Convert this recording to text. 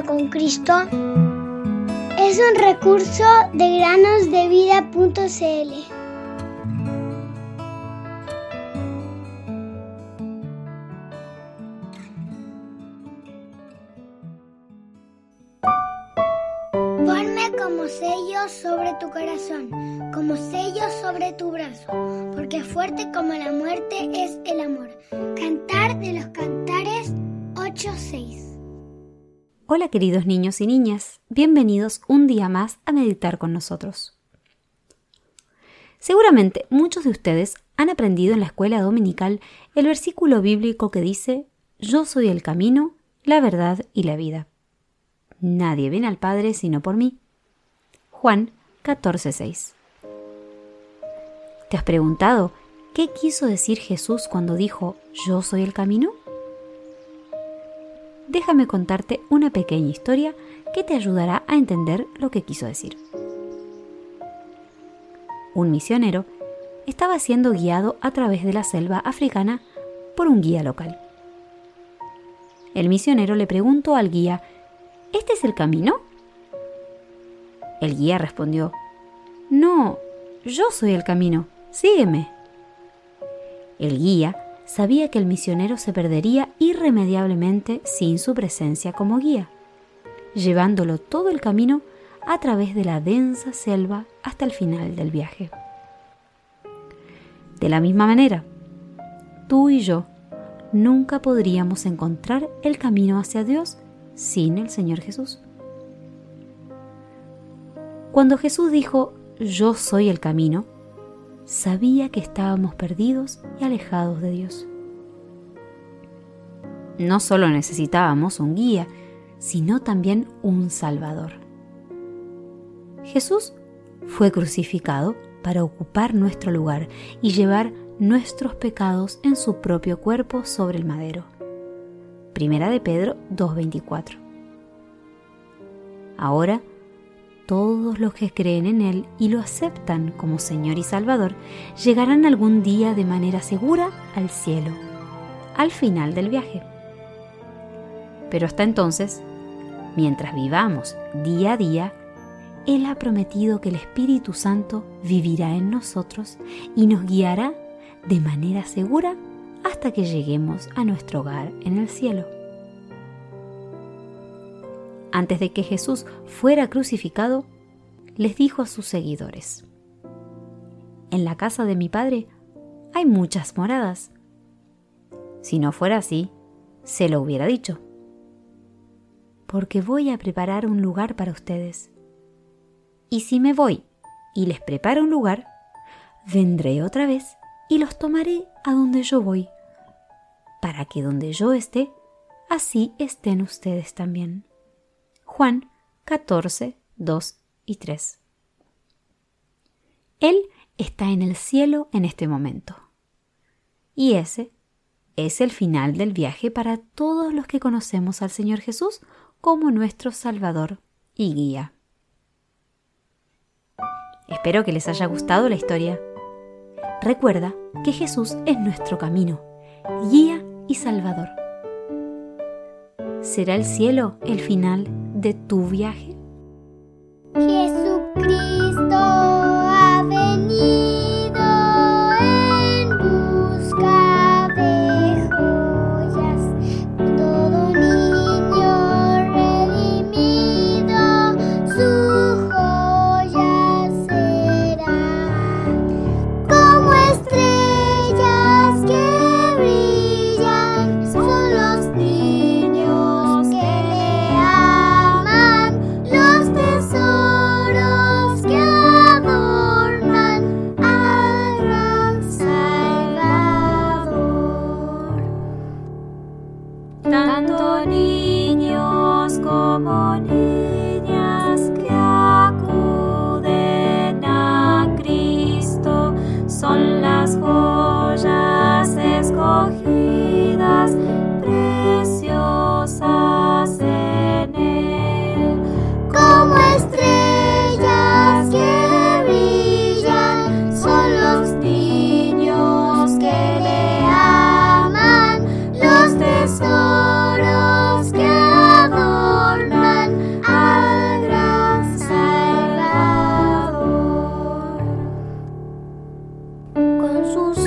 con Cristo es un recurso de granosdevida.cl. Ponme como sello sobre tu corazón, como sello sobre tu brazo, porque fuerte como la muerte es el amor. Cantar de los cantares 8.6 Hola queridos niños y niñas, bienvenidos un día más a meditar con nosotros. Seguramente muchos de ustedes han aprendido en la escuela dominical el versículo bíblico que dice, Yo soy el camino, la verdad y la vida. Nadie viene al Padre sino por mí. Juan 14:6. ¿Te has preguntado qué quiso decir Jesús cuando dijo, Yo soy el camino? Déjame contarte una pequeña historia que te ayudará a entender lo que quiso decir. Un misionero estaba siendo guiado a través de la selva africana por un guía local. El misionero le preguntó al guía, ¿Este es el camino? El guía respondió, No, yo soy el camino, sígueme. El guía sabía que el misionero se perdería irremediablemente sin su presencia como guía, llevándolo todo el camino a través de la densa selva hasta el final del viaje. De la misma manera, tú y yo nunca podríamos encontrar el camino hacia Dios sin el Señor Jesús. Cuando Jesús dijo, yo soy el camino, sabía que estábamos perdidos y alejados de Dios. No solo necesitábamos un guía, sino también un Salvador. Jesús fue crucificado para ocupar nuestro lugar y llevar nuestros pecados en su propio cuerpo sobre el madero. Primera de Pedro 2.24. Ahora, todos los que creen en Él y lo aceptan como Señor y Salvador llegarán algún día de manera segura al cielo, al final del viaje. Pero hasta entonces, mientras vivamos día a día, Él ha prometido que el Espíritu Santo vivirá en nosotros y nos guiará de manera segura hasta que lleguemos a nuestro hogar en el cielo antes de que Jesús fuera crucificado, les dijo a sus seguidores, En la casa de mi Padre hay muchas moradas. Si no fuera así, se lo hubiera dicho, porque voy a preparar un lugar para ustedes. Y si me voy y les preparo un lugar, vendré otra vez y los tomaré a donde yo voy, para que donde yo esté, así estén ustedes también. Juan 14, 2 y 3. Él está en el cielo en este momento. Y ese es el final del viaje para todos los que conocemos al Señor Jesús como nuestro Salvador y guía. Espero que les haya gustado la historia. Recuerda que Jesús es nuestro camino, guía y Salvador. ¿Será el cielo el final de tu viaje? Niños